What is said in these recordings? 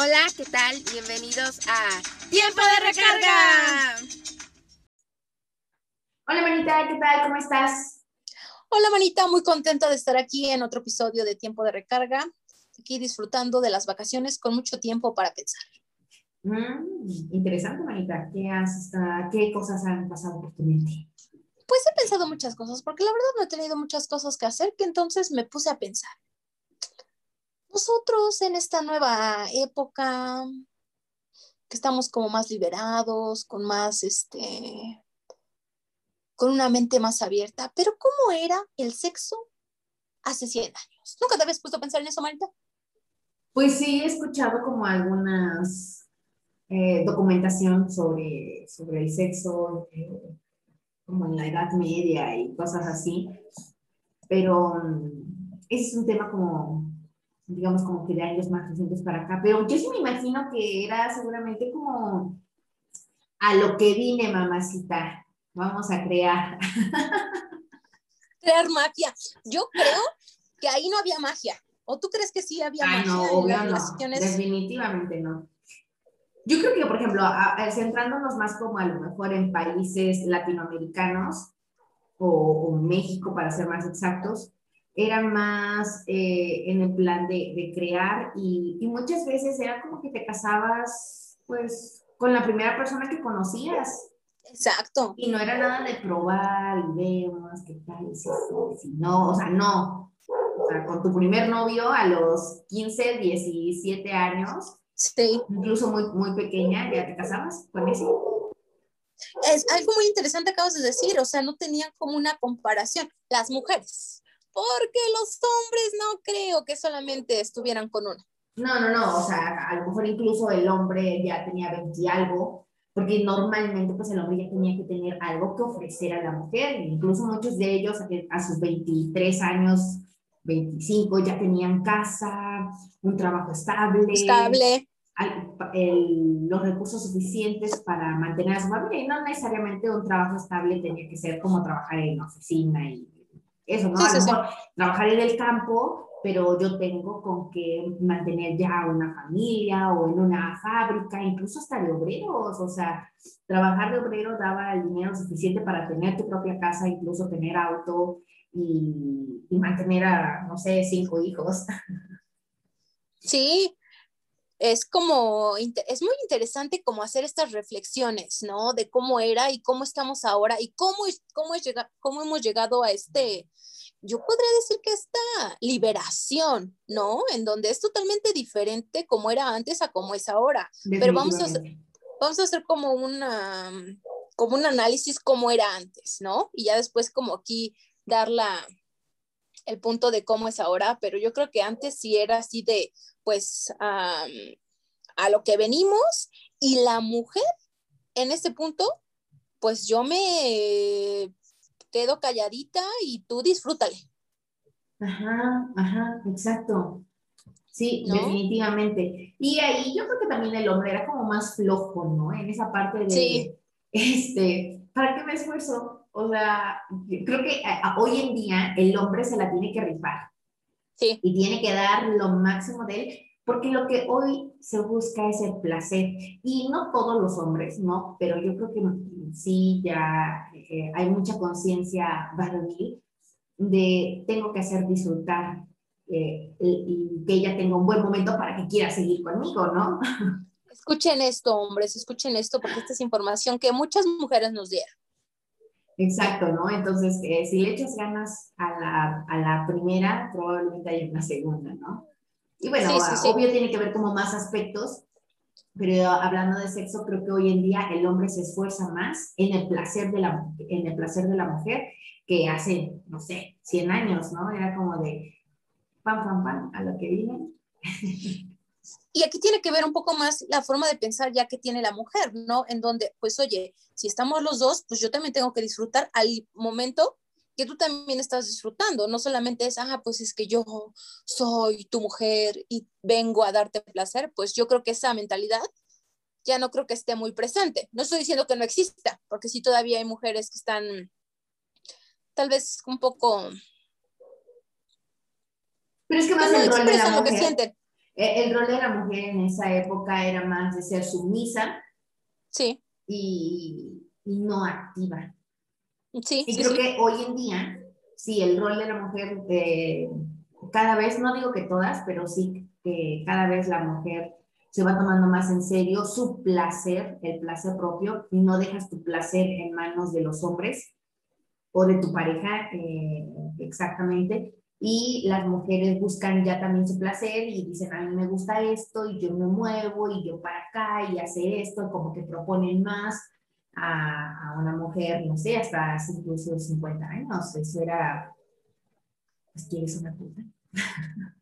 Hola, ¿qué tal? Bienvenidos a Tiempo de Recarga. Hola, Manita, ¿qué tal? ¿Cómo estás? Hola, Manita, muy contenta de estar aquí en otro episodio de Tiempo de Recarga, aquí disfrutando de las vacaciones con mucho tiempo para pensar. Mm, interesante, Manita. ¿Qué, has, ¿Qué cosas han pasado por tu mente? Pues he pensado muchas cosas, porque la verdad no he tenido muchas cosas que hacer, que entonces me puse a pensar nosotros en esta nueva época, que estamos como más liberados, con más, este, con una mente más abierta, pero ¿cómo era el sexo hace 100 años? ¿Nunca te habías puesto a pensar en eso, Marita? Pues sí, he escuchado como algunas eh, documentación sobre, sobre el sexo, eh, como en la Edad Media y cosas así, pero mm, ese es un tema como digamos como que de años más recientes para acá, pero yo sí me imagino que era seguramente como a lo que vine, mamacita, vamos a crear. Crear magia. Yo creo que ahí no había magia. ¿O tú crees que sí había magia no, en las relaciones? Definitivamente no. Yo creo que, por ejemplo, centrándonos más como a lo mejor en países latinoamericanos o, o México, para ser más exactos, era más eh, en el plan de, de crear y, y, muchas veces era como que te casabas pues con la primera persona que conocías. Exacto. Y no era nada de probar y vemos qué tal, si, si no, o sea, no. O sea, con tu primer novio a los 15, 17 años, sí. incluso muy, muy pequeña, ya te casabas con ese. Es algo muy interesante acabas de decir, o sea, no tenían como una comparación. Las mujeres, porque los hombres no creo que solamente estuvieran con una. No, no, no, o sea, a lo mejor incluso el hombre ya tenía 20 y algo, porque normalmente pues el hombre ya tenía que tener algo que ofrecer a la mujer, incluso muchos de ellos a sus 23 años, 25 ya tenían casa, un trabajo estable. Estable. los recursos suficientes para mantener a su familia y no necesariamente un trabajo estable tenía que ser como trabajar en oficina y eso, ¿no? a lo mejor trabajar en el campo, pero yo tengo con que mantener ya una familia o en una fábrica, incluso hasta de obreros, o sea, trabajar de obrero daba el dinero suficiente para tener tu propia casa, incluso tener auto y, y mantener a, no sé, cinco hijos. Sí, es como, es muy interesante como hacer estas reflexiones, ¿no? De cómo era y cómo estamos ahora y cómo, cómo, es cómo hemos llegado a este, yo podría decir que esta liberación, ¿no? En donde es totalmente diferente como era antes a como es ahora. Pero vamos a, hacer, vamos a hacer como una, como un análisis cómo era antes, ¿no? Y ya después como aquí dar la, el punto de cómo es ahora, pero yo creo que antes sí era así de, pues, a lo que venimos y la mujer en ese punto, pues yo me quedo calladita y tú disfrútale. Ajá, ajá, exacto. Sí, definitivamente. Y ahí yo creo que también el hombre era como más flojo, ¿no? En esa parte de, sí. este, ¿para qué me esfuerzo? O sea, creo que hoy en día el hombre se la tiene que rifar. Sí. Y tiene que dar lo máximo de él, porque lo que hoy se busca es el placer. Y no todos los hombres, ¿no? Pero yo creo que sí ya eh, hay mucha conciencia varonil de tengo que hacer disfrutar eh, y, que ella tenga un buen momento para que quiera seguir conmigo, ¿no? Escuchen esto, hombres, escuchen esto, porque esta es información que muchas mujeres nos dieron. Exacto, ¿no? Entonces, eh, si le echas ganas a la, a la, primera, probablemente hay una segunda, ¿no? Y bueno, obvio tiene que ver como más aspectos, pero hablando de sexo, creo que hoy en día el hombre se esfuerza más en el placer de la, en el placer de la mujer que hace, no sé, 100 años, ¿no? Era como de pam, pam, pam, a lo que viene. Y aquí tiene que ver un poco más la forma de pensar ya que tiene la mujer, ¿no? En donde, pues, oye, si estamos los dos, pues yo también tengo que disfrutar al momento que tú también estás disfrutando. No solamente es, ah, pues es que yo soy tu mujer y vengo a darte placer. Pues yo creo que esa mentalidad ya no creo que esté muy presente. No estoy diciendo que no exista, porque sí todavía hay mujeres que están tal vez un poco... Pero es que más el rol de la mujer. e, el rol de la mujer en esa época era más de ser sumisa. Sí. Y, y no activa. Sí. Y creo que hoy en día, sí, el rol de la mujer, eh, cada vez, no digo que todas, pero sí que cada vez la mujer se va tomando más en serio su placer, el placer propio, y no dejas tu placer en manos de los hombres o de tu pareja eh, exactamente. Y las mujeres buscan ya también su placer y dicen, a mí me gusta esto y yo me muevo y yo para acá y hacer esto, como que proponen más a, a una mujer, no sé, hasta incluso 50 años. Eso era, pues, ¿quieres una puta?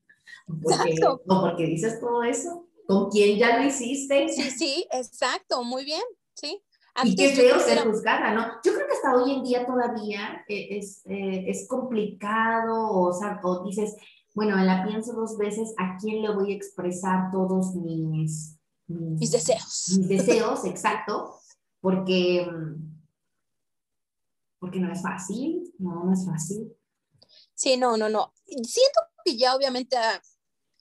porque, o porque dices todo eso. ¿Con quién ya lo hiciste? Sí, sí, exacto, muy bien, sí. Y qué feo ser juzgada, ¿no? Yo creo que hasta hoy en día todavía eh, es, eh, es complicado, o, sea, o dices, bueno, la pienso dos veces, ¿a quién le voy a expresar todos mis... Mis, mis deseos. Mis deseos, exacto, porque, porque no es fácil, no, no es fácil. Sí, no, no, no. Siento que ya obviamente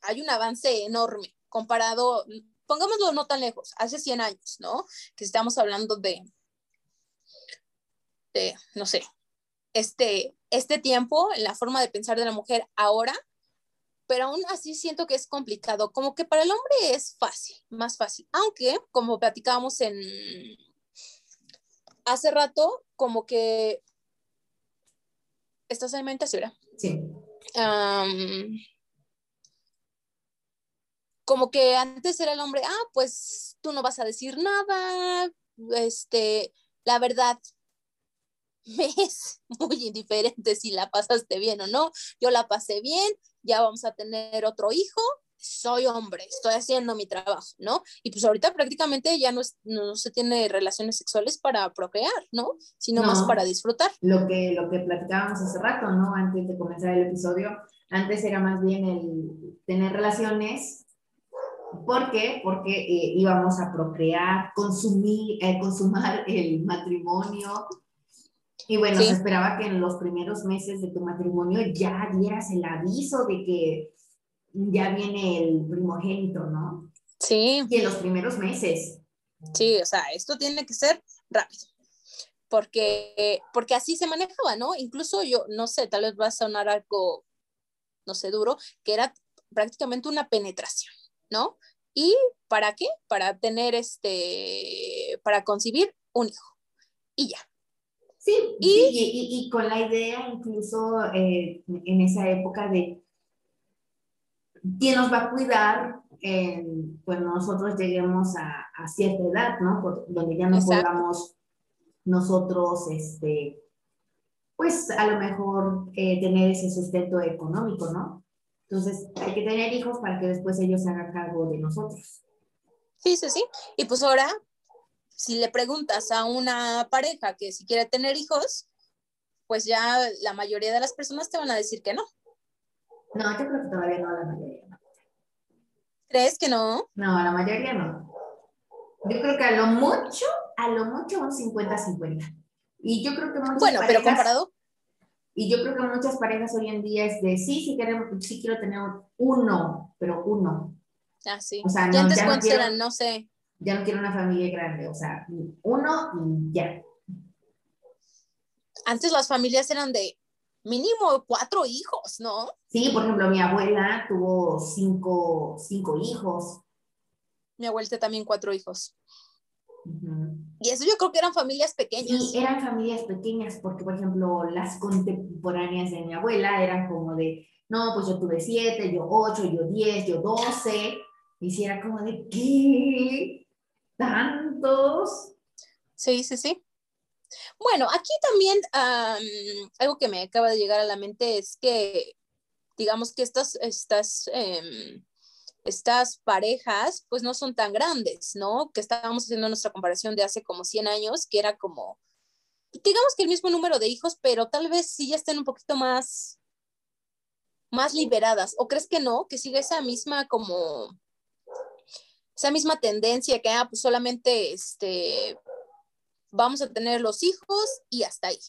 hay un avance enorme comparado, pongámoslo no tan lejos, hace 100 años, ¿no? Que estamos hablando de, de no sé, este, este tiempo, la forma de pensar de la mujer ahora, pero aún así siento que es complicado, como que para el hombre es fácil, más fácil, aunque como platicábamos en hace rato, como que estás en mente, ¿sí? Sí. Um, como que antes era el hombre, ah, pues tú no vas a decir nada, este, la verdad, me es muy indiferente si la pasaste bien o no, yo la pasé bien, ya vamos a tener otro hijo, soy hombre, estoy haciendo mi trabajo, ¿no? Y pues ahorita prácticamente ya no, no se tiene relaciones sexuales para procrear, ¿no? Sino más para disfrutar. Lo que, lo que platicábamos hace rato, ¿no? Antes de comenzar el episodio, antes era más bien el tener relaciones ¿Por qué? Porque eh, íbamos a procrear, consumir, eh, consumar el matrimonio. Y bueno, se esperaba que en los primeros meses de tu matrimonio ya dieras el aviso de que ya viene el primogénito, ¿no? Sí. Y en los primeros meses. Sí, o sea, esto tiene que ser rápido. Porque, porque así se manejaba, ¿no? Incluso yo, no sé, tal vez va a sonar algo, no sé, duro, que era prácticamente una penetración. ¿No? ¿Y para qué? Para tener este, para concebir un hijo. Y ya. Sí, y, y, con la idea incluso eh, en esa época de quién nos va a cuidar cuando nosotros lleguemos a, a, cierta edad, ¿no? Donde ya no podamos nosotros, este, pues a lo mejor eh, tener ese sustento económico, ¿no? Entonces, hay que tener hijos para que después ellos se hagan cargo de nosotros. Sí, sí, sí. Y pues ahora, si le preguntas a una pareja que si quiere tener hijos, pues ya la mayoría de las personas te van a decir que no. No, yo creo que todavía no, la mayoría ¿Crees que no? No, la mayoría no. Yo creo que a lo mucho, a lo mucho un 50-50. Y yo creo que muchas Bueno, pero comparado y yo creo que muchas parejas hoy en día es de sí, sí, queremos, sí quiero tener uno, pero uno. Ah, sí. O sea, no, antes ya no eran? No sé. Ya no quiero una familia grande, o sea, uno y ya. Antes las familias eran de mínimo cuatro hijos, ¿no? Sí, por ejemplo, mi abuela tuvo cinco, cinco hijos. Mi abuela también cuatro hijos. Y eso yo creo que eran familias pequeñas. Sí, eran familias pequeñas, porque por ejemplo las contemporáneas de mi abuela eran como de, no, pues yo tuve siete, yo ocho, yo diez, yo doce, y si era como de, ¿qué? ¿Tantos? Sí, sí, sí. Bueno, aquí también algo que me acaba de llegar a la mente es que, digamos que estas, estas em, estas parejas pues no son tan grandes, ¿no? Que estábamos haciendo nuestra comparación de hace como 100 años, que era como, digamos que el mismo número de hijos, pero tal vez sí ya estén un poquito más, más liberadas. ¿O crees que no? Que sigue esa misma como, esa misma tendencia que, ah, pues solamente este, vamos a tener los hijos y hasta ahí.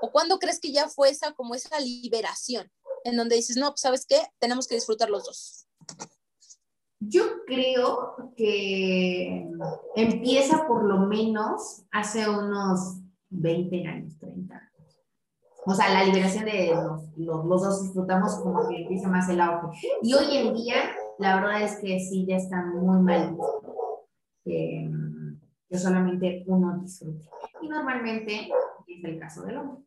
¿O cuándo crees que ya fue esa como esa liberación? En donde dices, no, pues sabes qué, tenemos que disfrutar los dos. Yo creo que empieza por lo menos hace unos 20 años, 30 años. O sea, la liberación de los, los, los dos disfrutamos como que empieza más el auge. Y hoy en día, la verdad es que sí, ya está muy mal que, que solamente uno disfrute. Y normalmente es el caso del hombre.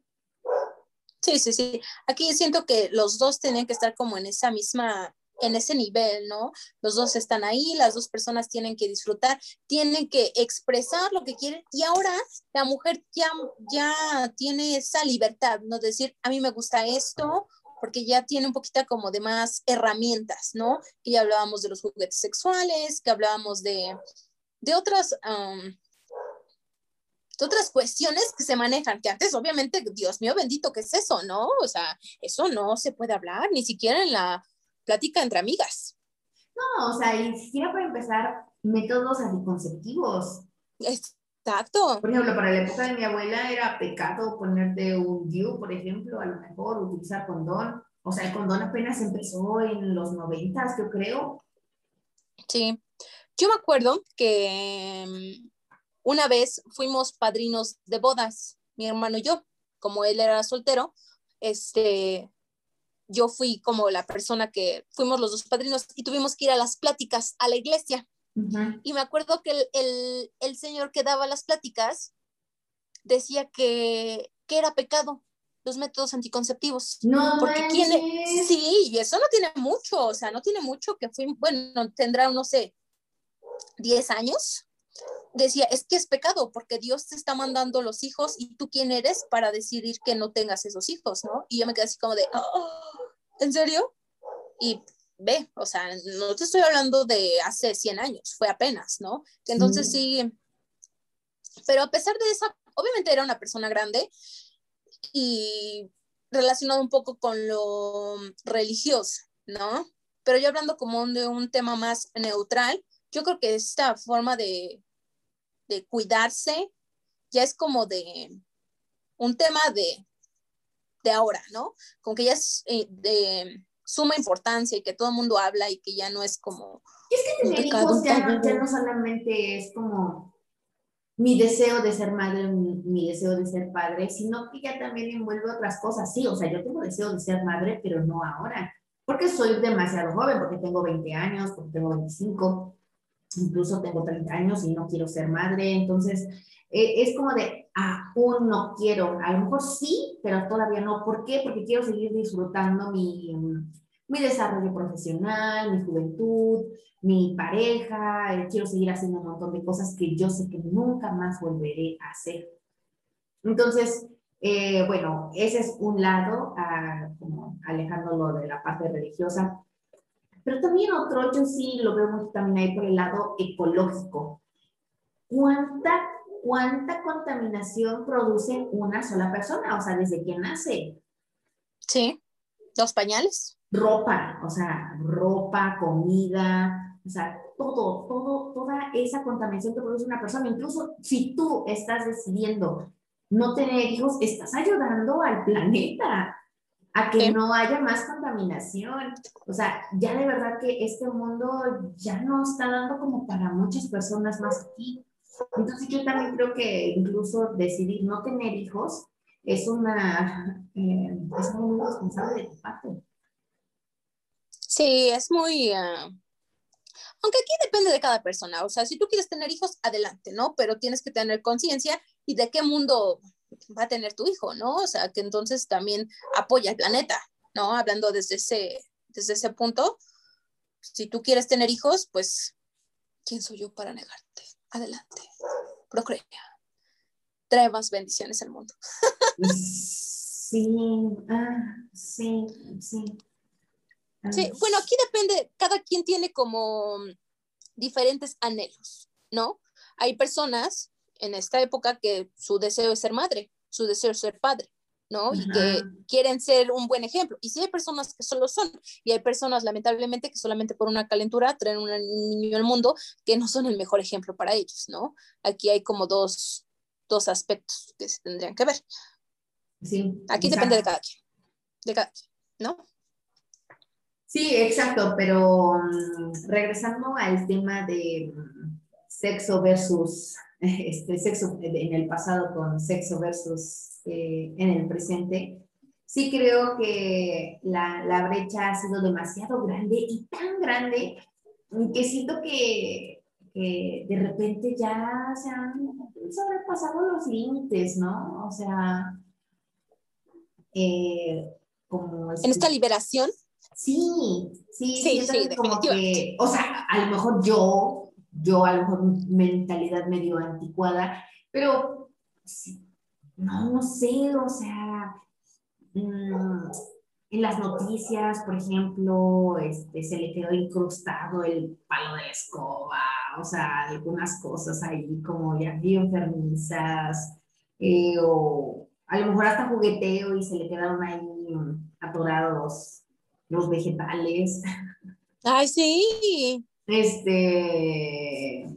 Sí, sí, sí. Aquí siento que los dos tienen que estar como en esa misma, en ese nivel, ¿no? Los dos están ahí, las dos personas tienen que disfrutar, tienen que expresar lo que quieren y ahora la mujer ya, ya tiene esa libertad, ¿no? Decir, a mí me gusta esto, porque ya tiene un poquito como de más herramientas, ¿no? Que ya hablábamos de los juguetes sexuales, que hablábamos de, de otras, otras cuestiones que se manejan, que antes obviamente, Dios mío bendito, ¿qué es eso, no? O sea, eso no se puede hablar, ni siquiera en la plática entre amigas. No, o sea, y ni siquiera para empezar, métodos anticonceptivos. Exacto. Por ejemplo, para la época de mi abuela era pecado ponerte un DIU, por ejemplo, a lo mejor utilizar condón. O sea, el condón apenas empezó en los noventas, yo creo. Sí. Yo me acuerdo que una vez fuimos padrinos de bodas, mi hermano y yo, como él era soltero, este, yo fui como la persona que fuimos los dos padrinos y tuvimos que ir a las pláticas a la iglesia. Y me acuerdo que el, el, señor que daba las pláticas decía que, que era pecado los métodos anticonceptivos. No, porque quién sí, y eso no tiene mucho, o sea, no tiene mucho que fui, bueno, tendrá, no sé, 10 años decía, es que es pecado porque Dios te está mandando los hijos y tú quién eres para decidir que no tengas esos hijos, ¿no? Y yo me quedé así como de, oh, ¿en serio? Y ve, o sea, no te estoy hablando de hace 100 años, fue apenas, ¿no? Entonces sí, pero a pesar de eso, obviamente era una persona grande y relacionado un poco con lo religioso, ¿no? Pero yo hablando como de un tema más neutral, yo creo que esta forma de de cuidarse, ya es como de un tema de, de ahora, ¿no? Como que ya es eh, de suma importancia y que todo el mundo habla y que ya no es como... es que tener hijos ya no, ya no solamente es como mi deseo de ser madre, mi, mi, deseo de ser padre, sino que ya también envuelve otras cosas. Sí, o sea, yo tengo deseo de ser madre, pero no ahora, porque soy demasiado joven, porque tengo 20 años, porque tengo 25, incluso tengo 30 años y no quiero ser madre, entonces eh, es como de, aún no quiero, a lo mejor sí, pero todavía no. ¿Por qué? Porque quiero seguir disfrutando mi, mi desarrollo profesional, mi juventud, mi pareja, eh, quiero seguir haciendo un montón de cosas que yo sé que nunca más volveré a hacer. Entonces, eh, bueno, ese es un lado, ah, como alejándolo de la parte religiosa. Pero también otro, yo sí lo mucho también ahí por el lado ecológico. ¿Cuánta, cuánta contaminación produce una sola persona? O sea, desde que nace. Sí, los pañales. Ropa, o sea, ropa, comida, o sea, todo, todo, toda esa contaminación que produce una persona. Incluso si tú estás decidiendo no tener hijos, estás ayudando al planeta a que no haya más contaminación. O sea, ya de verdad que este mundo ya no está dando como para muchas personas más aquí. Entonces yo también creo que incluso decidir no tener hijos es una eh, es muy responsable de tu parte. Sí, es muy... Uh... Aunque aquí depende de cada persona, o sea, si tú quieres tener hijos, adelante, ¿no? Pero tienes que tener conciencia y de qué mundo va a tener tu hijo, ¿no? O sea, que entonces también apoya al planeta, ¿no? Hablando desde ese, desde ese punto, si tú quieres tener hijos, pues, ¿quién soy yo para negarte? Adelante, procrea. Trae más bendiciones al mundo. sí, ah, sí, sí. Sí, bueno, aquí depende, cada quien tiene como diferentes anhelos, ¿no? Hay personas en esta época que su deseo es ser madre, su deseo es ser padre, ¿no? Y que quieren ser un buen ejemplo. Y sí hay personas que solo son, y hay personas lamentablemente que solamente por una calentura traen un niño al mundo que no son el mejor ejemplo para ellos, ¿no? Aquí hay como dos, dos aspectos que se tendrían que ver. Sí. Aquí depende de cada quien, de cada quien, ¿no? Sí, exacto, pero mm, regresando al tema de mm, sexo versus este sexo en el pasado con sexo versus eh, en el presente, sí creo que la, la, brecha ha sido demasiado grande y tan grande que siento que, que de repente ya se han sobrepasado los límites, ¿no? O sea, eh, como... En esta liberación. Sí, sí, sí, sí como que, o sea, a lo mejor yo, yo a lo mejor mentalidad medio anticuada, pero no, no sé, o sea, mm, en las noticias, por ejemplo, este, se le quedó incrustado el palo de la escoba, o sea, algunas cosas ahí como ya bien enfermizas, eh, o a lo mejor hasta jugueteo y se le quedaron ahí atorados los vegetales. Ay, sí. Este,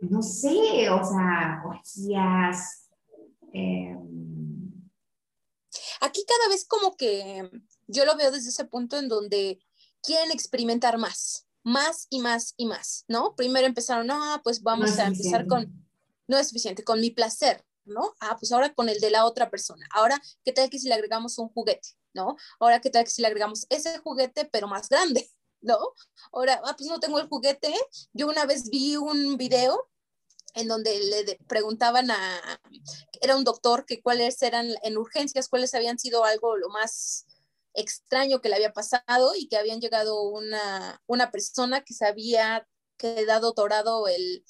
no sé, o sea, orgías. Em, Aquí cada vez como que yo lo veo desde ese punto en donde quieren experimentar más, más y más y más, ¿no? Primero empezaron, ah, pues vamos a empezar con, no es suficiente, con mi placer, ¿no? Ah, pues ahora con el de la otra persona. Ahora, ¿qué tal que si le agregamos un juguete? ¿no? Ahora, ¿qué tal que si le agregamos ese juguete, pero más grande, ¿no? Ahora, ah, pues no tengo el juguete. Yo una vez vi un video en donde le preguntaban a, era un doctor, que cuáles eran en urgencias, cuáles habían sido algo lo más extraño que le había pasado y que habían llegado una, una persona que se había quedado torado el,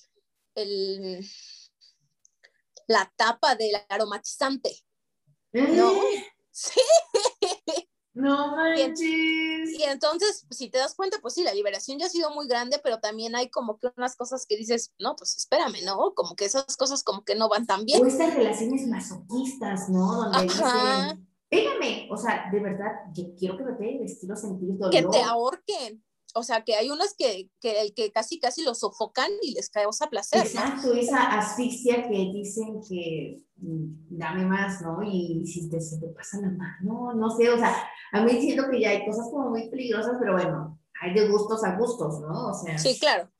el, la tapa del aromatizante, ¿no? ¿Eh? Sí. No manches. Y, entonces, si te das cuenta, pues sí, la liberación ya ha sido muy grande, pero también hay como que unas cosas que dices, no, pues espérame, ¿no? Como que esas cosas como que no van tan bien. O estas relaciones masoquistas, ¿no? Donde dicen, pégame, o sea, de verdad, yo quiero que me peguen, estilo sentir dolor. Que te ahorquen o sea, que hay unas que, que, que casi casi los sofocan y les causa placer. Exacto, esa asfixia que dicen que mm, dame más, ¿no? Y si te, se te pasa la mano, no sé, o sea, a mí siento que ya hay cosas como muy peligrosas, pero bueno, hay de gustos a gustos, ¿no? O sea. Sí, claro,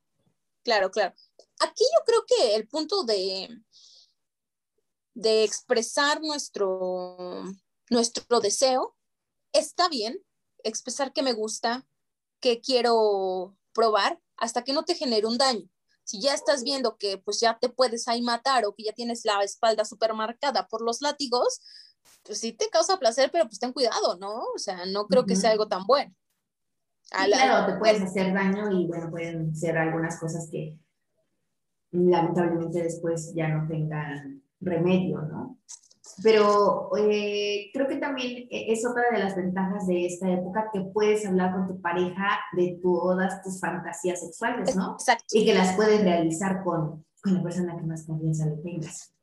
claro, claro. Aquí yo creo que el punto de, de expresar nuestro, nuestro deseo está bien, expresar que me gusta, que quiero probar hasta que no te genere un daño. Si ya estás viendo que pues ya te puedes ahí matar o que ya tienes la espalda súper marcada por los látigos, pues sí te causa placer, pero pues ten cuidado, ¿no? O sea, no creo que sea algo tan bueno. claro, te puedes hacer daño y bueno, pueden ser algunas cosas que lamentablemente después ya no tengan remedio, ¿no? Pero eh, creo que también e, es otra de las ventajas de esta época que puedes hablar con tu pareja de todas tus fantasías sexuales, ¿no? Exacto. Y que las puedes realizar con, con la persona que más confianza le tengas.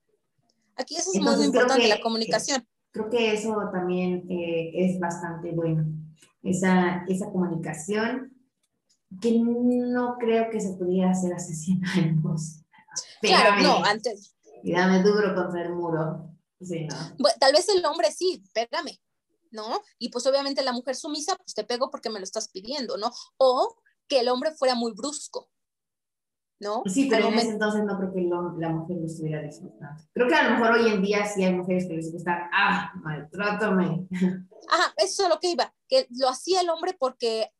Aquí eso es muy importante, la comunicación. Creo que eso también eh, es bastante bueno, esa, esa comunicación que no creo que se pudiera hacer hace 100 años. Claro, no, antes. Y dame duro contra el muro tal vez el hombre sí, pégame, ¿no? Y pues obviamente la mujer sumisa, pues te pego porque me lo estás pidiendo, ¿no? O que el hombre fuera muy brusco, ¿no? Sí, pero en ese entonces no creo que la mujer lo estuviera disfrutando. Creo que a lo mejor hoy en día sí hay mujeres que les gusta, ah, maltrátame. Ajá, eso es lo que iba, que lo hacía el hombre porque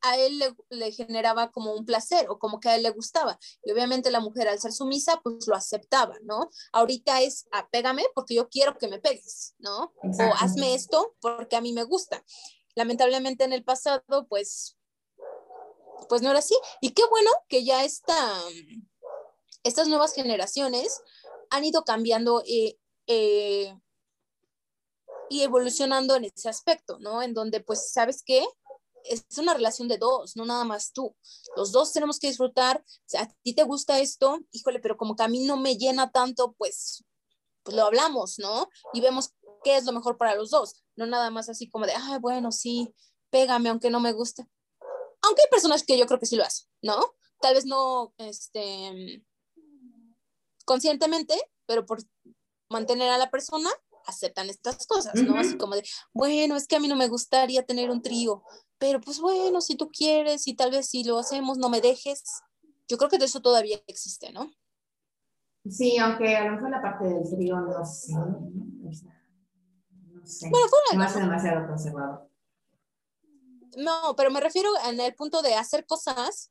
a él le, generaba como un placer o como que a él le gustaba. Y obviamente la mujer al ser sumisa, pues lo aceptaba, ¿no? Ahorita es apégame porque yo quiero que me pegues, ¿no? O hazme esto porque a mí me gusta. Lamentablemente en el pasado, pues, pues no era así. Y qué bueno que ya esta, estas nuevas generaciones han ido cambiando eh, eh, y evolucionando en ese aspecto, ¿no? En donde, pues, ¿sabes qué? Es una relación de dos, no nada más tú. Los dos tenemos que disfrutar. O sea, a ti te gusta esto, híjole, pero como que a mí no me llena tanto, pues, pues lo hablamos, ¿no? Y vemos qué es lo mejor para los dos. No nada más así como de, ay, bueno, sí, pégame aunque no me guste. Aunque hay personas que yo creo que sí lo hacen, ¿no? Tal vez no, este, conscientemente, pero por mantener a la persona, aceptan estas cosas, ¿no? Así como de, bueno, es que a mí no me gustaría tener un trío, pero pues bueno, si tú quieres y tal vez si lo hacemos, no me dejes. Yo creo que de eso todavía existe, ¿no? Sí, aunque a lo mejor la parte del trío no sé. No sé. Bueno, fuera, no hace demasiado conservador. No, pero me refiero en el punto de hacer cosas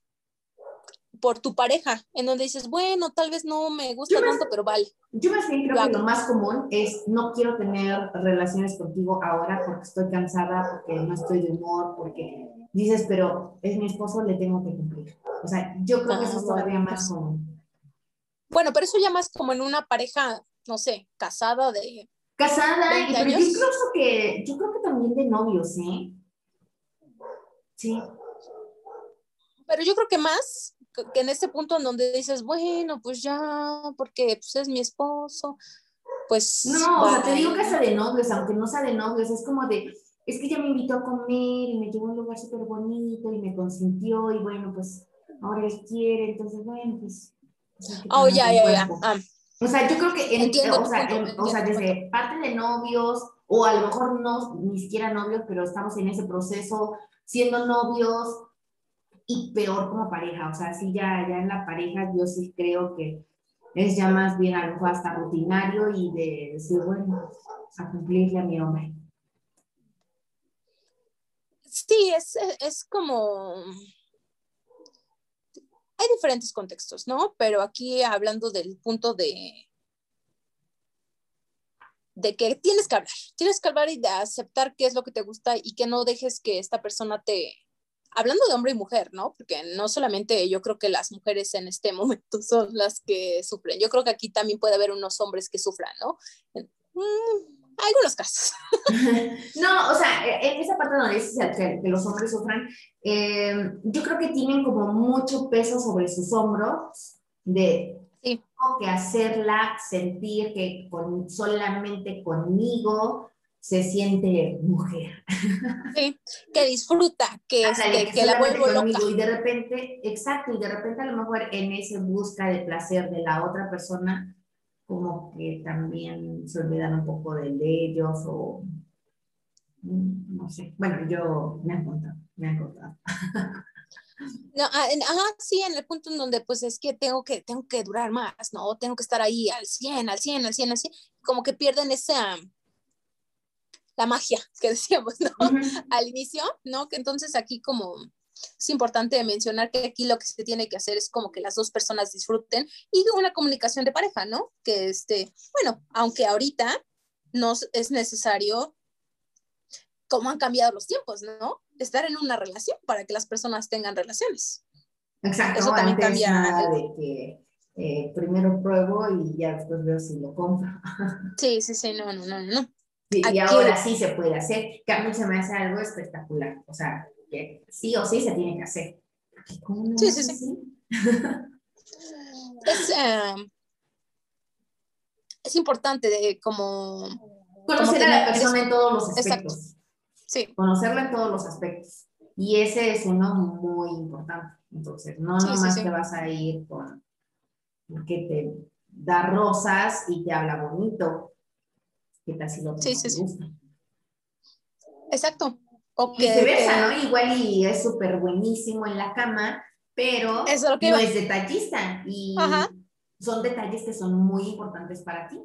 por tu pareja, en donde dices, bueno, tal vez no me gusta tanto, pero vale. Yo más bien creo que lo más común es no quiero tener relaciones contigo ahora porque estoy cansada, porque no estoy de humor, porque dices, pero es mi esposo, le tengo que cumplir. O sea, yo creo que eso es ah, todavía más común. Bueno, pero eso ya más como en una pareja, no sé, casada de... Casada, pero yo creo que, yo creo que también de novios, ¿eh? Sí. Pero yo creo que más que en este punto en donde dices, bueno, pues ya, porque pues, es mi esposo, pues... No, o sea, te digo casa de novios, aunque no sea de novios, es como de, es que ya me invitó a comer y me llevó a un lugar súper bonito y me consintió y bueno, pues ahora él quiere, entonces bueno, pues... oh, ya, ya, ya. Ah. O sea, yo creo que, o, sea, o sea, desde parte de novios, o a lo mejor no, ni siquiera novios, pero estamos en ese proceso, siendo novios, y peor como pareja, o sea, sí ya, ya en la pareja yo sí creo que es ya más bien algo hasta rutinario y de decir, bueno, a cumplirle a mi hombre. Sí, es, es como... Hay diferentes contextos, ¿no? Pero aquí hablando del punto de, de que tienes que hablar, tienes que hablar y de aceptar qué es lo que te gusta y que no dejes que esta persona te, hablando de hombre y mujer, ¿no? Porque no solamente yo creo que las mujeres en este momento son las que sufren, yo creo que aquí también puede haber unos hombres que sufran, ¿no? Mm, algunos casos. No, o sea, en esa parte donde dices que, los hombres sufran, eh, yo creo que tienen como mucho peso sobre sus hombros de sí. que hacerla sentir que con, solamente conmigo se siente mujer. Sí, que disfruta, que, que, la vuelvo loca. Y de repente, exacto, y de repente a lo mejor en ese busca de placer de la otra persona, como que también se olvidan un poco de ellos o no sé. Bueno, yo me han contado, me han contado. No, ah, ajá, sí, en el punto en donde pues es que tengo que, tengo que durar más, ¿no? Tengo que estar ahí al 100, al 100, al 100, al 100, como que pierden esa, la magia que decíamos, ¿no? Al inicio, ¿no? Que entonces aquí como es importante mencionar que aquí lo que se tiene que hacer es como que las dos personas disfruten y una comunicación de pareja, ¿no? Que este, bueno, aunque ahorita no es necesario, como han cambiado los tiempos, ¿no? Estar en una relación para que las personas tengan relaciones. Exacto. Eso también cambia. De que eh, primero pruebo y ya después veo si lo compro. Sí, sí, sí, no, no, no, no. Y, ahora sí se puede hacer, que a mí se me hace algo espectacular. O sea, que sí o sí se tiene que hacer. sí, sí, sí. es, em, es, importante de como... Conocer a la persona en todos los aspectos. Sí. Conocerla en todos los aspectos. Y ese es uno muy importante. Entonces, no nomás te vas a ir con que te da rosas y te habla bonito, sí, sí, sí. Exacto. O que, viceversa, ¿no? Igual y es súper buenísimo en la cama, pero no es detallista. Y son detalles que son muy importantes para ti.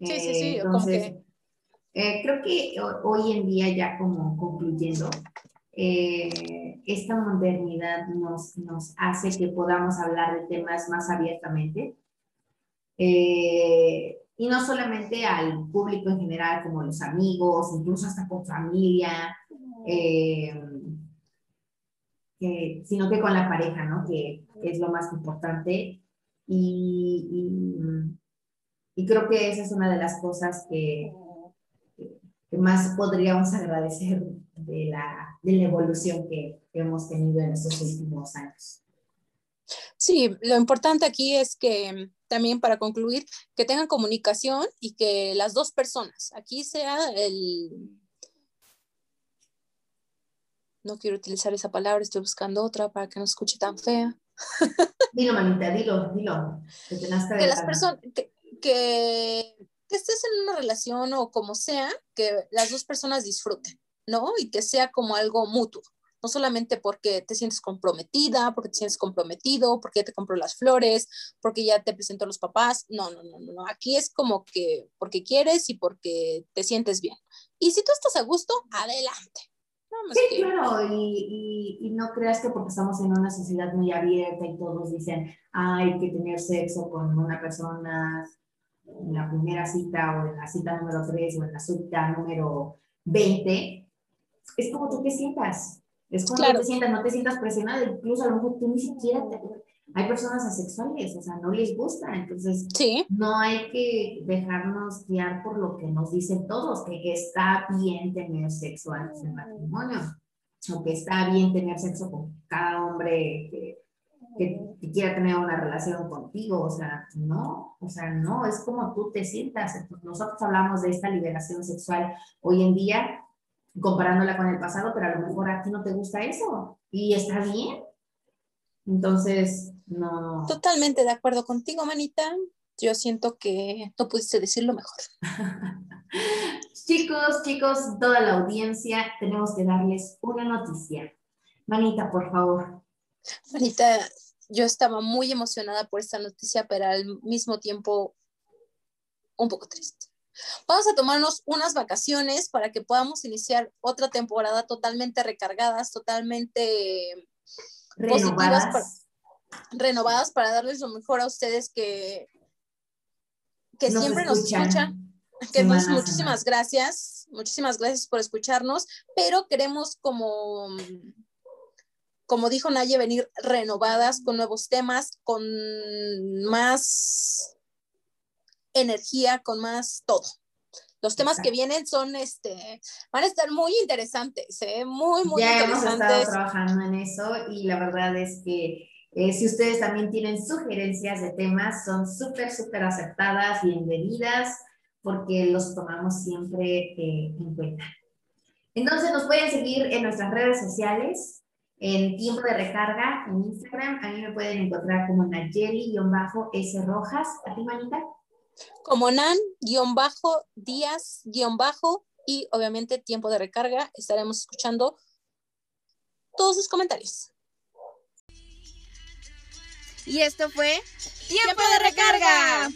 Sí, sí, sí. Entonces, eh, creo que hoy en día, ya como concluyendo, eh, esta modernidad nos, nos hace que podamos hablar de temas más abiertamente. Eh, y no solamente al público en general, como los amigos, incluso hasta con familia, eh, sino que con la pareja, ¿no? Que es lo más importante. Y, y, creo que esa es una de las cosas que, que más podríamos agradecer de la, de la evolución que hemos tenido en estos últimos años. Sí, lo importante aquí es que también para concluir, que tengan comunicación y que las dos personas, aquí sea el... No quiero utilizar esa palabra, estoy buscando otra para que no escuche tan fea. Dilo, manita, dilo, dilo. Que, las personas, que, que estés en una relación o como sea, que las dos personas disfruten, ¿no? Y que sea como algo mutuo no solamente porque te sientes comprometida, porque te sientes comprometido, porque ya te compró las flores, porque ya te presentó a los papás. No, no, no, no. Aquí es como que porque quieres y porque te sientes bien. Y si tú estás a gusto, adelante. sí, claro, y, y, no creas que porque estamos en una sociedad muy abierta y todos dicen, hay que tener sexo con una persona en la primera cita o en la cita número 3 o en la cita número 20, es como tú te sientas. Es cuando te sientas, no te sientas presionada, incluso a lo mejor tú ni siquiera te... Hay personas asexuales, o sea, no les gusta, entonces sí. no hay que dejarnos guiar por lo que nos dicen todos, que está bien tener sexo antes del matrimonio, o que está bien tener sexo con cada hombre que, que, quiera tener una relación contigo, o sea, no, o sea, no, es como tú te sientas. nosotros hablamos de esta liberación sexual hoy en día, comparándola con el pasado, pero a lo mejor a ti no te gusta eso y está bien. Entonces, no. Totalmente de acuerdo contigo, manita. Yo siento que no pudiste decirlo mejor. chicos, chicos, toda la audiencia, tenemos que darles una noticia. Manita, por favor. Manita, yo estaba muy emocionada por esta noticia, pero al mismo tiempo un poco triste. Vamos a tomarnos unas vacaciones para que podamos iniciar otra temporada totalmente recargadas, totalmente renovadas. Para, renovadas para darles lo mejor a ustedes que, que siempre nos escuchan. Que muchísimas gracias, muchísimas gracias por escucharnos, pero queremos como como dijo Naye, venir renovadas con nuevos temas, con más energía, con más todo. Los temas que vienen son, este, van a estar muy interesantes, ¿eh? muy, muy ya interesantes. Ya hemos estado trabajando en eso y la verdad es que eh, si ustedes también tienen sugerencias de temas, son súper, súper aceptadas, bienvenidas, porque los tomamos siempre eh, en cuenta. Entonces nos pueden seguir en nuestras redes sociales, en Tiempo de Recarga, en Instagram. A mí me pueden encontrar como Nayeli-S Rojas. ¿A ti, Manita? Como nan, guion bajo, días, guion bajo y obviamente tiempo de recarga. Estaremos escuchando todos sus comentarios. Y esto fue Tiempo de recarga.